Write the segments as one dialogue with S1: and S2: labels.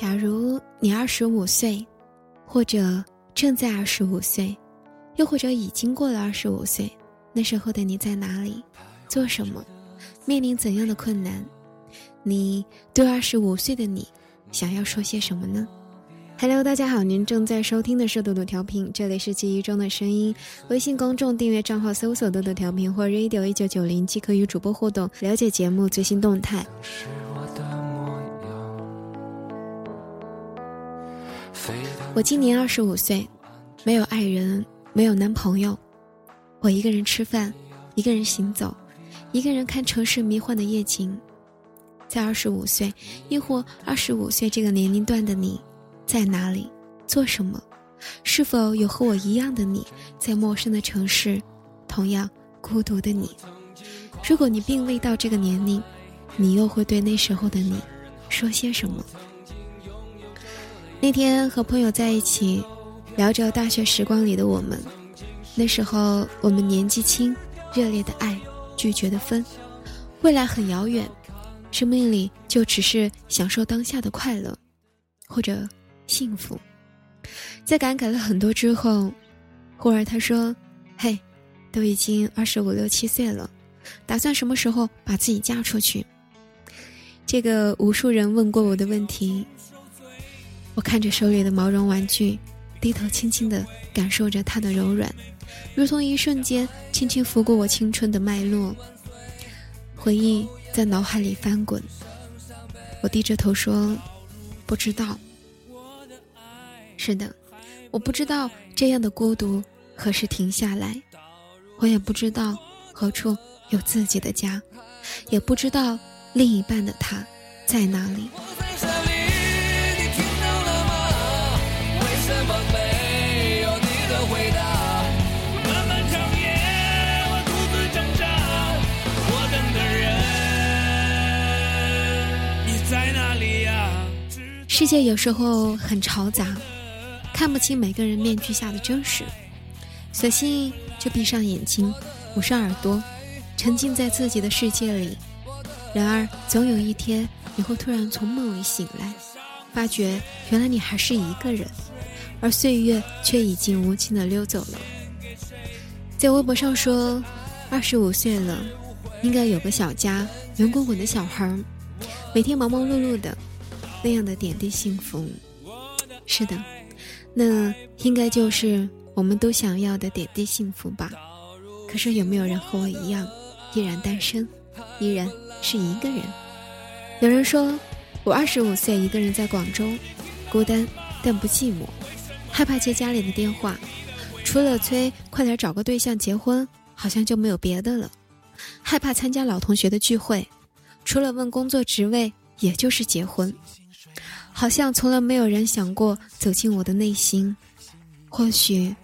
S1: 假如你二十五岁，或者正在二十五岁，又或者已经过了二十五岁，那时候的你在哪里，做什么，面临怎样的困难？你对二十五岁的你，想要说些什么呢？Hello，大家好，您正在收听的是豆豆调频，这里是记忆中的声音。微信公众订阅账号搜索“豆豆调频”或 “radio 一九九零”，即可与主播互动，了解节目最新动态。我今年二十五岁，没有爱人，没有男朋友，我一个人吃饭，一个人行走，一个人看城市迷幻的夜景。在二十五岁，亦或二十五岁这个年龄段的你，在哪里，做什么？是否有和我一样的你，在陌生的城市，同样孤独的你？如果你并未到这个年龄，你又会对那时候的你，说些什么？那天和朋友在一起，聊着大学时光里的我们。那时候我们年纪轻，热烈的爱，拒绝的分，未来很遥远，生命里就只是享受当下的快乐，或者幸福。在感慨了很多之后，忽而他说：“嘿，都已经二十五六七岁了，打算什么时候把自己嫁出去？”这个无数人问过我的问题。我看着手里的毛绒玩具，低头轻轻地感受着它的柔软，如同一瞬间轻轻拂过我青春的脉络。回忆在脑海里翻滚，我低着头说：“不知道。”是的，我不知道这样的孤独何时停下来，我也不知道何处有自己的家，也不知道另一半的他在哪里。世界有时候很嘈杂，看不清每个人面具下的真实，索性就闭上眼睛，捂上耳朵，沉浸在自己的世界里。然而，总有一天，你会突然从梦里醒来，发觉原来你还是一个人，而岁月却已经无情的溜走了。在微博上说，二十五岁了，应该有个小家，圆滚滚的小孩，每天忙忙碌碌的。那样的点滴幸福，是的，那应该就是我们都想要的点滴幸福吧。可是有没有人和我一样，依然单身，依然是一个人？有人说，我二十五岁，一个人在广州，孤单但不寂寞，害怕接家里的电话，除了催快点找个对象结婚，好像就没有别的了。害怕参加老同学的聚会，除了问工作职位，也就是结婚。好像从来没有人想过走进我的内心，或许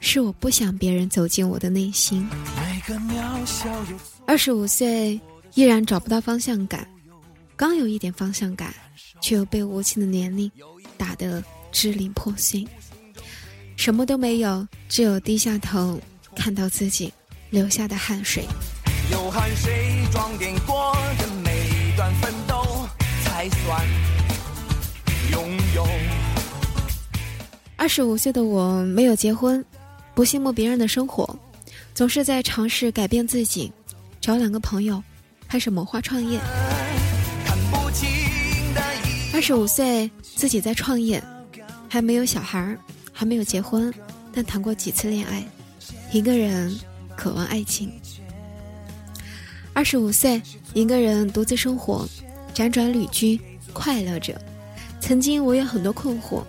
S1: 是我不想别人走进我的内心。二十五岁依然找不到方向感，刚有一点方向感，却又被无情的年龄打得支离破碎，什么都没有，只有低下头看到自己流下的汗水。有汗水装点过的每一段奋斗，才算。二十五岁的我没有结婚，不羡慕别人的生活，总是在尝试改变自己，找两个朋友，开始谋划创业。二十五岁自己在创业，还没有小孩儿，还没有结婚，但谈过几次恋爱，一个人渴望爱情。二十五岁一个人独自生活，辗转旅居，快乐着。曾经我有很多困惑，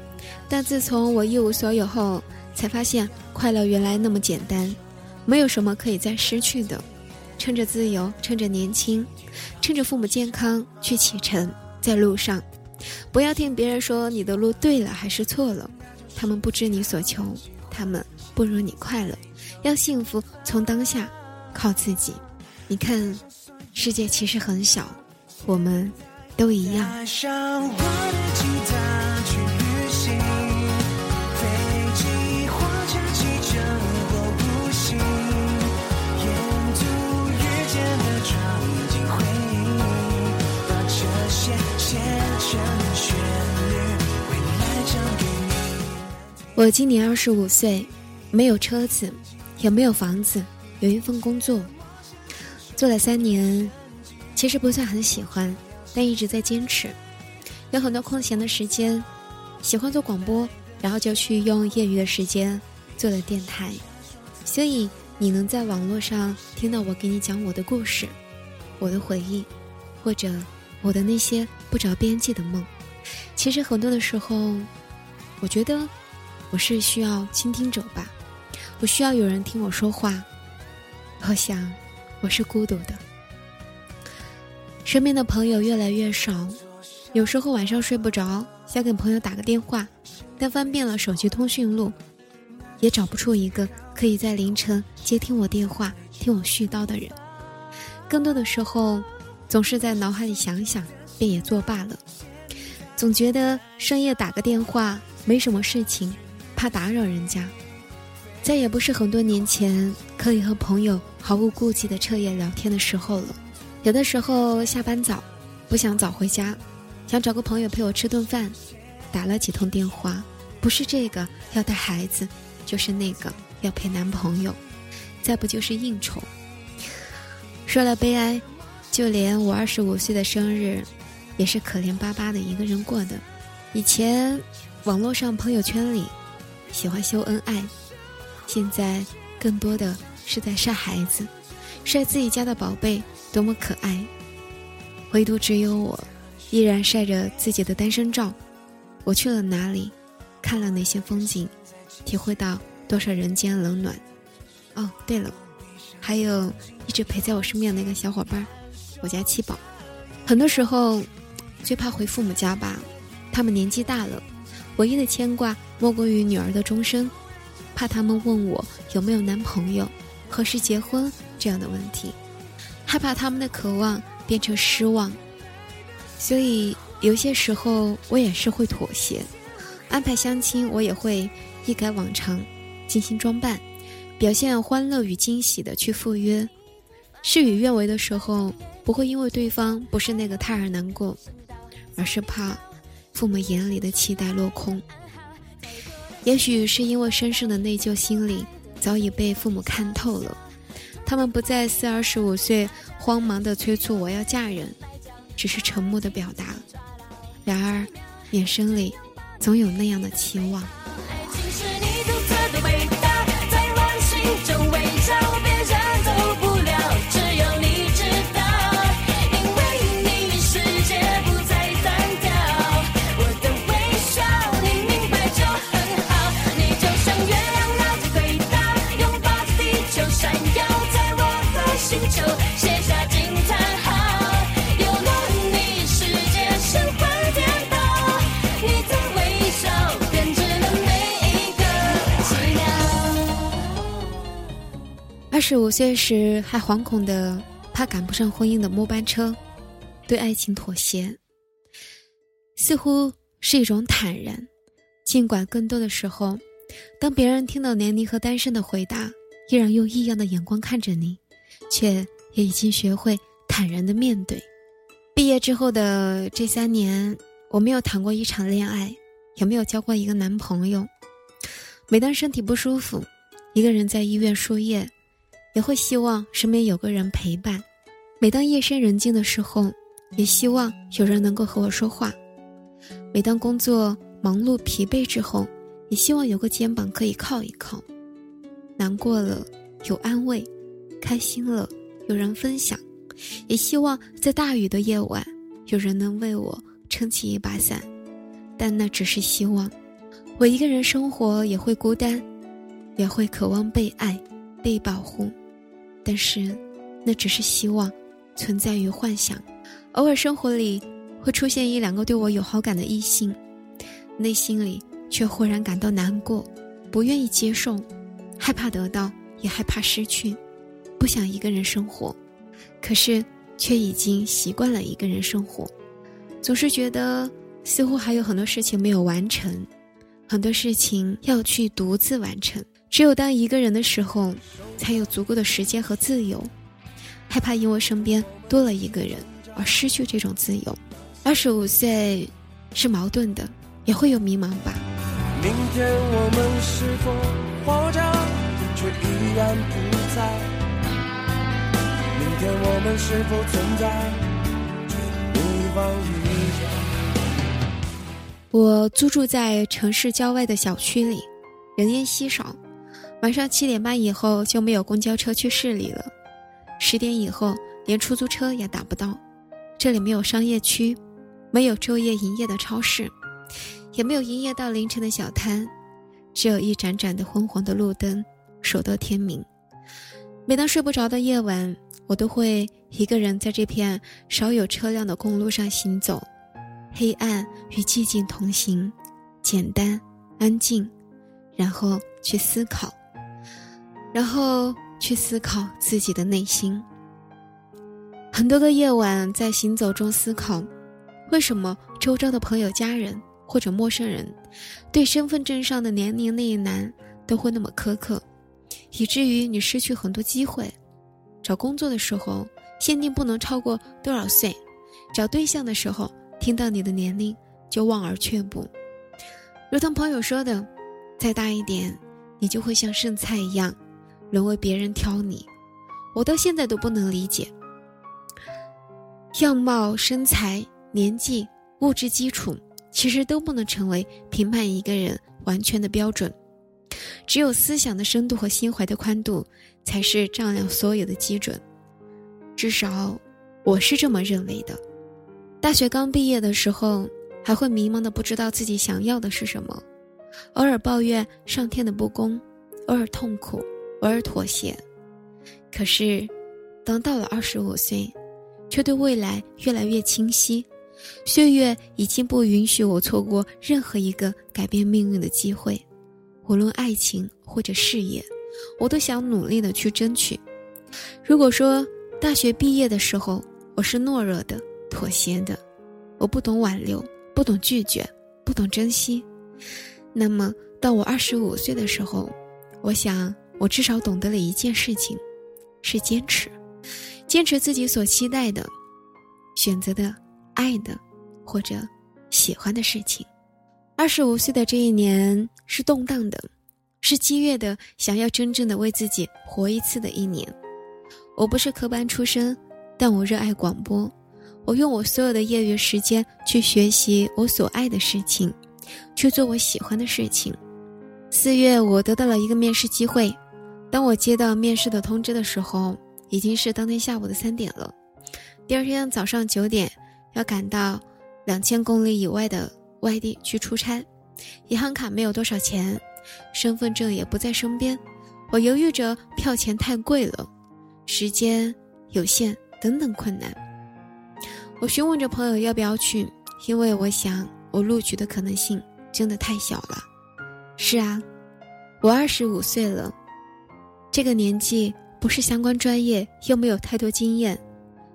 S1: 但自从我一无所有后，才发现快乐原来那么简单，没有什么可以再失去的。趁着自由，趁着年轻，趁着父母健康，去启程，在路上，不要听别人说你的路对了还是错了，他们不知你所求，他们不如你快乐。要幸福，从当下，靠自己。你看，世界其实很小，我们。都一样。我今年二十五岁，没有车子，也没有房子，有一份工作，做了三年，其实不算很喜欢，但一直在坚持。有很多空闲的时间，喜欢做广播，然后就去用业余的时间做了电台，所以你能在网络上听到我给你讲我的故事，我的回忆，或者我的那些不着边际的梦。其实很多的时候，我觉得我是需要倾听者吧，我需要有人听我说话。我想，我是孤独的，身边的朋友越来越少。有时候晚上睡不着，想给朋友打个电话，但翻遍了手机通讯录，也找不出一个可以在凌晨接听我电话、听我絮叨的人。更多的时候，总是在脑海里想想，便也作罢了。总觉得深夜打个电话没什么事情，怕打扰人家。再也不是很多年前可以和朋友毫无顾忌的彻夜聊天的时候了。有的时候下班早，不想早回家。想找个朋友陪我吃顿饭，打了几通电话，不是这个要带孩子，就是那个要陪男朋友，再不就是应酬。说了悲哀，就连我二十五岁的生日，也是可怜巴巴的一个人过的。以前网络上朋友圈里喜欢秀恩爱，现在更多的是在晒孩子，晒自己家的宝贝多么可爱，唯独只有我。依然晒着自己的单身照，我去了哪里，看了哪些风景，体会到多少人间冷暖。哦，对了，还有一直陪在我身边的那个小伙伴，我家七宝。很多时候，最怕回父母家吧，他们年纪大了，唯一的牵挂莫过于女儿的终身，怕他们问我有没有男朋友，何时结婚这样的问题，害怕他们的渴望变成失望。所以有些时候我也是会妥协，安排相亲我也会一改往常，精心装扮，表现欢乐与惊喜的去赴约。事与愿违的时候，不会因为对方不是那个他而难过，而是怕父母眼里的期待落空。也许是因为深深的内疚心理早已被父母看透了，他们不再四二十五岁慌忙的催促我要嫁人。只是沉默的表达，然而眼神里总有那样的期望。十五岁时还惶恐的怕赶不上婚姻的末班车，对爱情妥协，似乎是一种坦然。尽管更多的时候，当别人听到年龄和单身的回答，依然用异样的眼光看着你，却也已经学会坦然的面对。毕业之后的这三年，我没有谈过一场恋爱，也没有交过一个男朋友。每当身体不舒服，一个人在医院输液。也会希望身边有个人陪伴，每当夜深人静的时候，也希望有人能够和我说话。每当工作忙碌疲惫之后，也希望有个肩膀可以靠一靠。难过了有安慰，开心了有人分享，也希望在大雨的夜晚，有人能为我撑起一把伞。但那只是希望。我一个人生活也会孤单，也会渴望被爱，被保护。但是，那只是希望，存在于幻想。偶尔生活里会出现一两个对我有好感的异性，内心里却忽然感到难过，不愿意接受，害怕得到，也害怕失去，不想一个人生活。可是却已经习惯了一个人生活，总是觉得似乎还有很多事情没有完成，很多事情要去独自完成。只有当一个人的时候，才有足够的时间和自由。害怕因为身边多了一个人而失去这种自由。二十五岁是矛盾的，也会有迷茫吧。
S2: 明天我们是否活着，却依然不在？明天我们是否存在？
S1: 我租住在城市郊外的小区里，人烟稀少。晚上七点半以后就没有公交车去市里了，十点以后连出租车也打不到。这里没有商业区，没有昼夜营业的超市。也没有营业到凌晨的小摊，只有一盏盏的昏黄的路灯，守到天明。每当睡不着的夜晚，我都会一个人在这片少有车辆的公路上行走，黑暗与寂静同行，简单安静，然后去思考，然后去思考自己的内心。很多个夜晚在行走中思考，为什么周遭的朋友、家人。或者陌生人，对身份证上的年龄那一栏都会那么苛刻，以至于你失去很多机会。找工作的时候限定不能超过多少岁，找对象的时候听到你的年龄就望而却步。如同朋友说的，再大一点，你就会像剩菜一样，沦为别人挑你。我到现在都不能理解，样貌、身材、年纪、物质基础。其实都不能成为评判一个人完全的标准，只有思想的深度和心怀的宽度，才是丈量所有的基准。至少，我是这么认为的。大学刚毕业的时候，还会迷茫的不知道自己想要的是什么，偶尔抱怨上天的不公，偶尔痛苦，偶尔妥协。可是，当到了二十五岁，却对未来越来越清晰。岁月已经不允许我错过任何一个改变命运的机会，无论爱情或者事业，我都想努力的去争取。如果说大学毕业的时候我是懦弱的、妥协的，我不懂挽留，不懂拒绝，不懂珍惜，那么到我二十五岁的时候，我想我至少懂得了一件事情，是坚持，坚持自己所期待的，选择的。爱的，或者喜欢的事情。二十五岁的这一年是动荡的，是激越的，想要真正的为自己活一次的一年。我不是科班出身，但我热爱广播。我用我所有的业余时间去学习我所爱的事情，去做我喜欢的事情。四月，我得到了一个面试机会。当我接到面试的通知的时候，已经是当天下午的三点了。第二天早上九点。要赶到两千公里以外的外地去出差，银行卡没有多少钱，身份证也不在身边，我犹豫着票钱太贵了，时间有限等等困难。我询问着朋友要不要去，因为我想我录取的可能性真的太小了。是啊，我二十五岁了，这个年纪不是相关专业，又没有太多经验，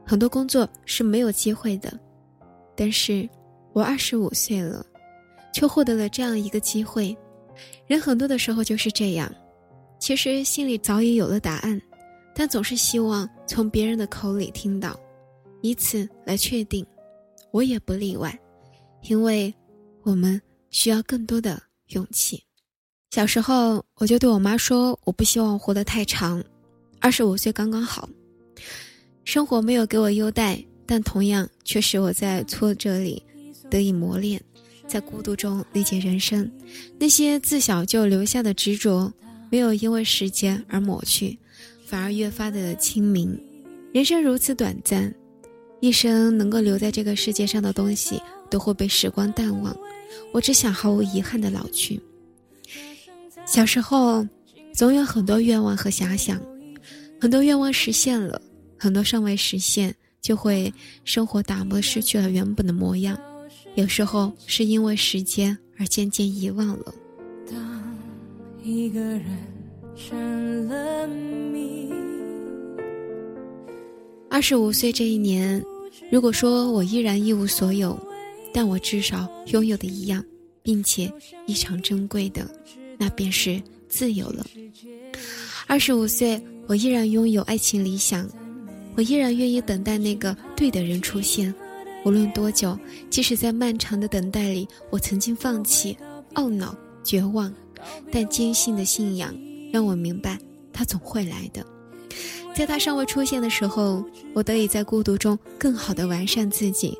S1: 很多工作是没有机会的。但是，我二十五岁了，却获得了这样一个机会。人很多的时候就是这样，其实心里早已有了答案，但总是希望从别人的口里听到，以此来确定。我也不例外，因为我们需要更多的勇气。小时候，我就对我妈说：“我不希望活得太长，二十五岁刚刚好。”生活没有给我优待。但同样却使我在挫折里得以磨练，在孤独中理解人生。那些自小就留下的执着，没有因为时间而抹去，反而越发的清明。人生如此短暂，一生能够留在这个世界上的东西都会被时光淡忘。我只想毫无遗憾的老去。小时候，总有很多愿望和遐想，很多愿望实现了，很多尚未实现。就会生活打磨失去了原本的模样，有时候是因为时间而渐渐遗忘了。当一个人成了谜。二十五岁这一年，如果说我依然一无所有，但我至少拥有的一样，并且异常珍贵的，那便是自由了。二十五岁，我依然拥有爱情理想。我依然愿意等待那个对的人出现，无论多久，即使在漫长的等待里，我曾经放弃、懊恼、绝望，但坚信的信仰让我明白，他总会来的。在他尚未出现的时候，我得以在孤独中更好的完善自己；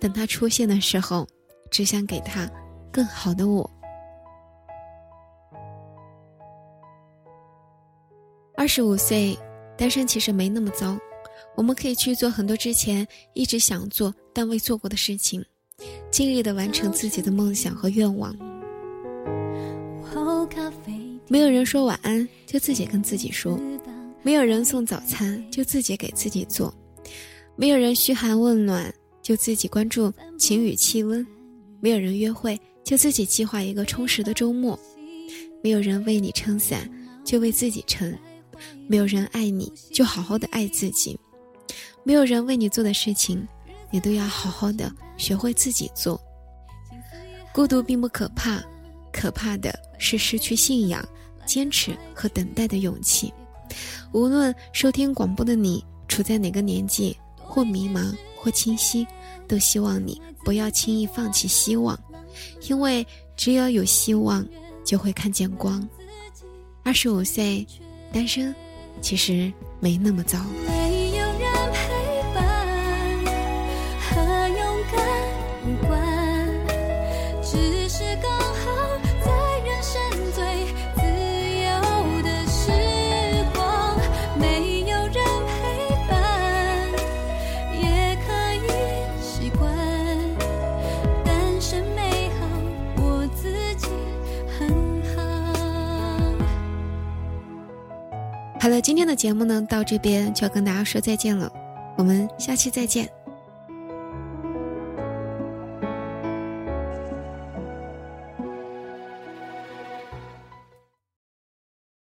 S1: 等他出现的时候，只想给他更好的我。二十五岁，单身其实没那么糟，我们可以去做很多之前一直想做但未做过的事情，尽力的完成自己的梦想和愿望。没有人说晚安，就自己跟自己说。没有人送早餐，就自己给自己做；没有人嘘寒问暖，就自己关注晴雨气温；没有人约会，就自己计划一个充实的周末；没有人为你撑伞，就为自己撑；没有人爱你，就好好的爱自己；没有人为你做的事情，你都要好好的学会自己做。孤独并不可怕，可怕的是失去信仰、坚持和等待的勇气。无论收听广播的你处在哪个年纪，或迷茫，或清晰，都希望你不要轻易放弃希望，因为只有有希望，就会看见光。二十五岁，单身，其实没那么糟。今天的节目呢，到这边就要跟大家说再见了，我们下期再见。